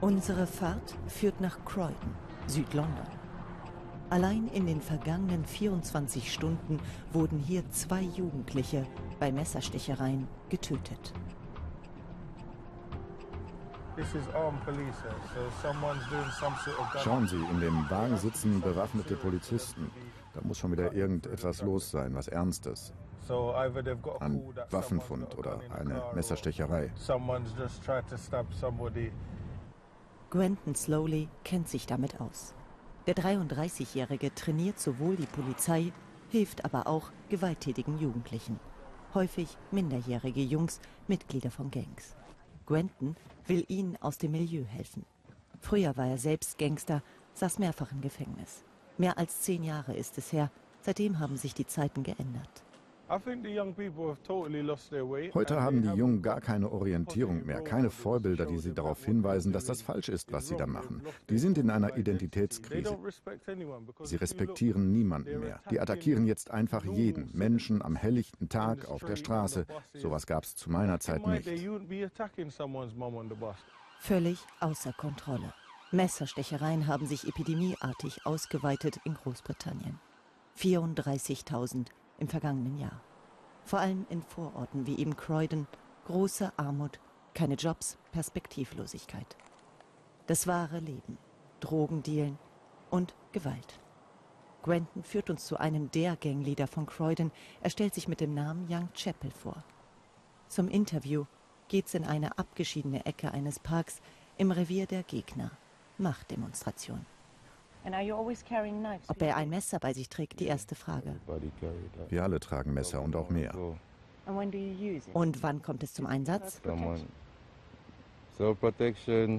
Unsere Fahrt führt nach Croydon, Südlondon. Allein in den vergangenen 24 Stunden wurden hier zwei Jugendliche bei Messerstichereien getötet. Schauen Sie, in dem Wagen sitzen bewaffnete Polizisten. Da muss schon wieder irgendetwas los sein, was Ernstes. Ein Waffenfund oder eine Messerstecherei. Gwenton Slowly kennt sich damit aus. Der 33-Jährige trainiert sowohl die Polizei, hilft aber auch gewalttätigen Jugendlichen. Häufig minderjährige Jungs, Mitglieder von Gangs. Gwenton will ihnen aus dem Milieu helfen. Früher war er selbst Gangster, saß mehrfach im Gefängnis. Mehr als zehn Jahre ist es her. Seitdem haben sich die Zeiten geändert. Heute haben die Jungen gar keine Orientierung mehr, keine Vorbilder, die sie darauf hinweisen, dass das falsch ist, was sie da machen. Die sind in einer Identitätskrise. Sie respektieren niemanden mehr. Die attackieren jetzt einfach jeden, Menschen am helllichten Tag auf der Straße. Sowas gab es zu meiner Zeit nicht. Völlig außer Kontrolle. Messerstechereien haben sich epidemieartig ausgeweitet in Großbritannien. 34.000 im vergangenen Jahr. Vor allem in Vororten wie eben Croydon, große Armut, keine Jobs, Perspektivlosigkeit. Das wahre Leben, Drogendealen und Gewalt. Gwenton führt uns zu einem der Gangleader von Croydon. Er stellt sich mit dem Namen Young Chapel vor. Zum Interview geht's in eine abgeschiedene Ecke eines Parks im Revier der Gegner. Machtdemonstration. Ob er ein Messer bei sich trägt, die erste Frage. Wir alle tragen Messer und auch mehr. Und wann kommt es zum Einsatz?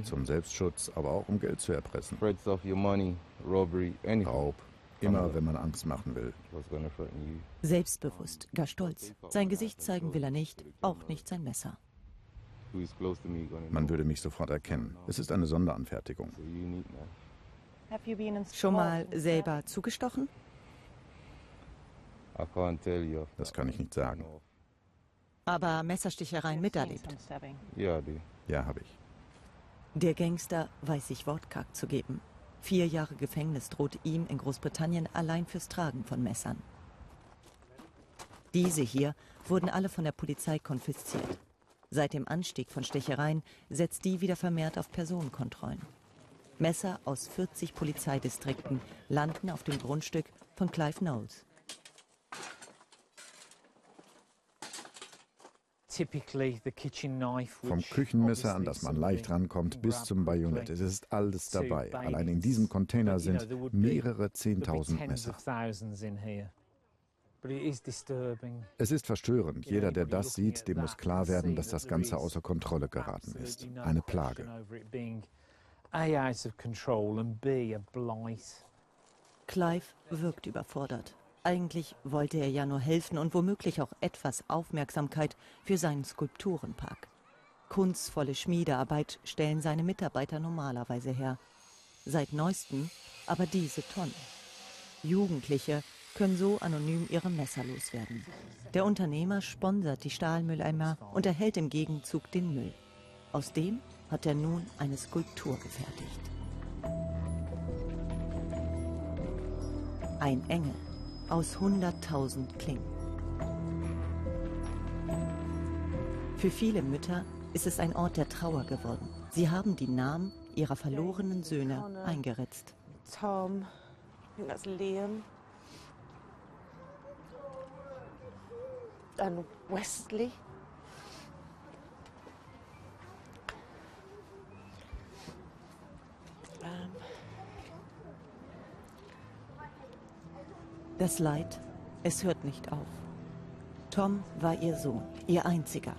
Zum Selbstschutz, aber auch um Geld zu erpressen. Raub, immer wenn man Angst machen will. Selbstbewusst, gar stolz. Sein Gesicht zeigen will er nicht, auch nicht sein Messer. Man würde mich sofort erkennen. Es ist eine Sonderanfertigung. Schon mal selber zugestochen? Das kann ich nicht sagen. Aber Messerstichereien miterlebt? Ja, habe ich. Der Gangster weiß sich wortkarg zu geben. Vier Jahre Gefängnis droht ihm in Großbritannien allein fürs Tragen von Messern. Diese hier wurden alle von der Polizei konfisziert. Seit dem Anstieg von Stechereien setzt die wieder vermehrt auf Personenkontrollen. Messer aus 40 Polizeidistrikten landen auf dem Grundstück von Clive Knowles. Vom Küchenmesser, an das man leicht rankommt, bis zum Bajonett. Es ist alles dabei. Allein in diesem Container sind mehrere Zehntausend Messer. Es ist verstörend. Jeder, der das sieht, dem muss klar werden, dass das Ganze außer Kontrolle geraten ist. Eine Plage. Clive wirkt überfordert. Eigentlich wollte er ja nur helfen und womöglich auch etwas Aufmerksamkeit für seinen Skulpturenpark. Kunstvolle Schmiedearbeit stellen seine Mitarbeiter normalerweise her. Seit neuestem aber diese Tonnen. Jugendliche können so anonym ihre Messer loswerden. Der Unternehmer sponsert die Stahlmülleimer und erhält im Gegenzug den Müll. Aus dem hat er nun eine Skulptur gefertigt. Ein Engel aus 100.000 Klingen. Für viele Mütter ist es ein Ort der Trauer geworden. Sie haben die Namen ihrer verlorenen Söhne eingeritzt. Tom, that's Liam. And Wesley. Das Leid, es hört nicht auf. Tom war ihr Sohn, ihr einziger.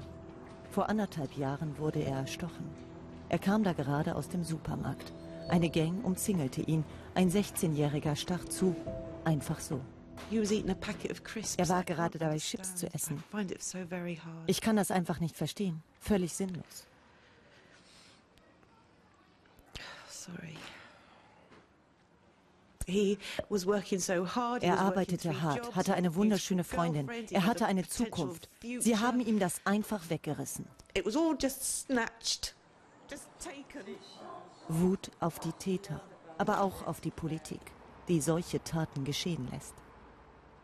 Vor anderthalb Jahren wurde er erstochen. Er kam da gerade aus dem Supermarkt. Eine Gang umzingelte ihn. Ein 16-Jähriger stach zu. Einfach so. Er war gerade dabei, Chips zu essen. Ich kann das einfach nicht verstehen. Völlig sinnlos. Sorry. Er arbeitete hart, hatte eine wunderschöne Freundin. Er hatte eine Zukunft. Sie haben ihm das einfach weggerissen. Wut auf die Täter, aber auch auf die Politik, die solche Taten geschehen lässt.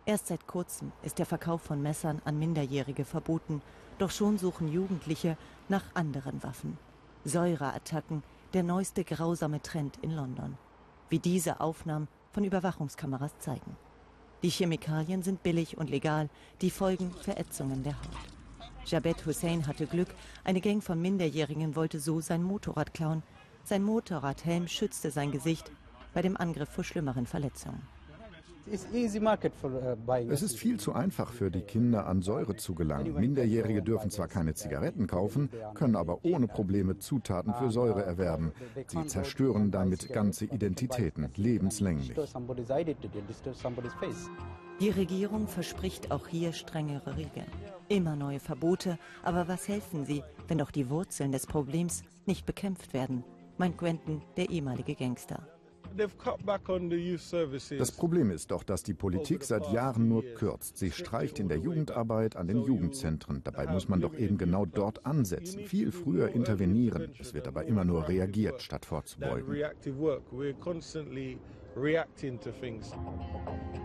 Erst seit kurzem ist der Verkauf von Messern an Minderjährige verboten, doch schon suchen Jugendliche nach anderen Waffen. Säureattacken, der neueste grausame Trend in London. Wie diese Aufnahmen von Überwachungskameras zeigen. Die Chemikalien sind billig und legal, die Folgen Verätzungen der Haut. Jabet Hussein hatte Glück, eine Gang von Minderjährigen wollte so sein Motorrad klauen. Sein Motorradhelm schützte sein Gesicht bei dem Angriff vor schlimmeren Verletzungen. Uh, es ist viel zu einfach für die Kinder, an Säure zu gelangen. Minderjährige dürfen zwar keine Zigaretten kaufen, können aber ohne Probleme Zutaten für Säure erwerben. Sie zerstören damit ganze Identitäten, lebenslänglich. Die Regierung verspricht auch hier strengere Regeln. Immer neue Verbote, aber was helfen sie, wenn doch die Wurzeln des Problems nicht bekämpft werden, meint Quentin, der ehemalige Gangster. Das Problem ist doch, dass die Politik seit Jahren nur kürzt. Sie streicht in der Jugendarbeit, an den Jugendzentren. Dabei muss man doch eben genau dort ansetzen, viel früher intervenieren. Es wird aber immer nur reagiert, statt vorzubeugen.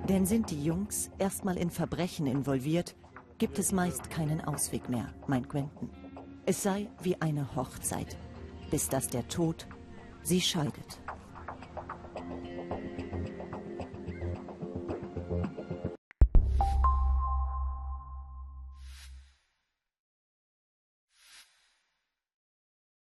Denn sind die Jungs erstmal in Verbrechen involviert, gibt es meist keinen Ausweg mehr, meint Quentin. Es sei wie eine Hochzeit, bis dass der Tod sie scheidet.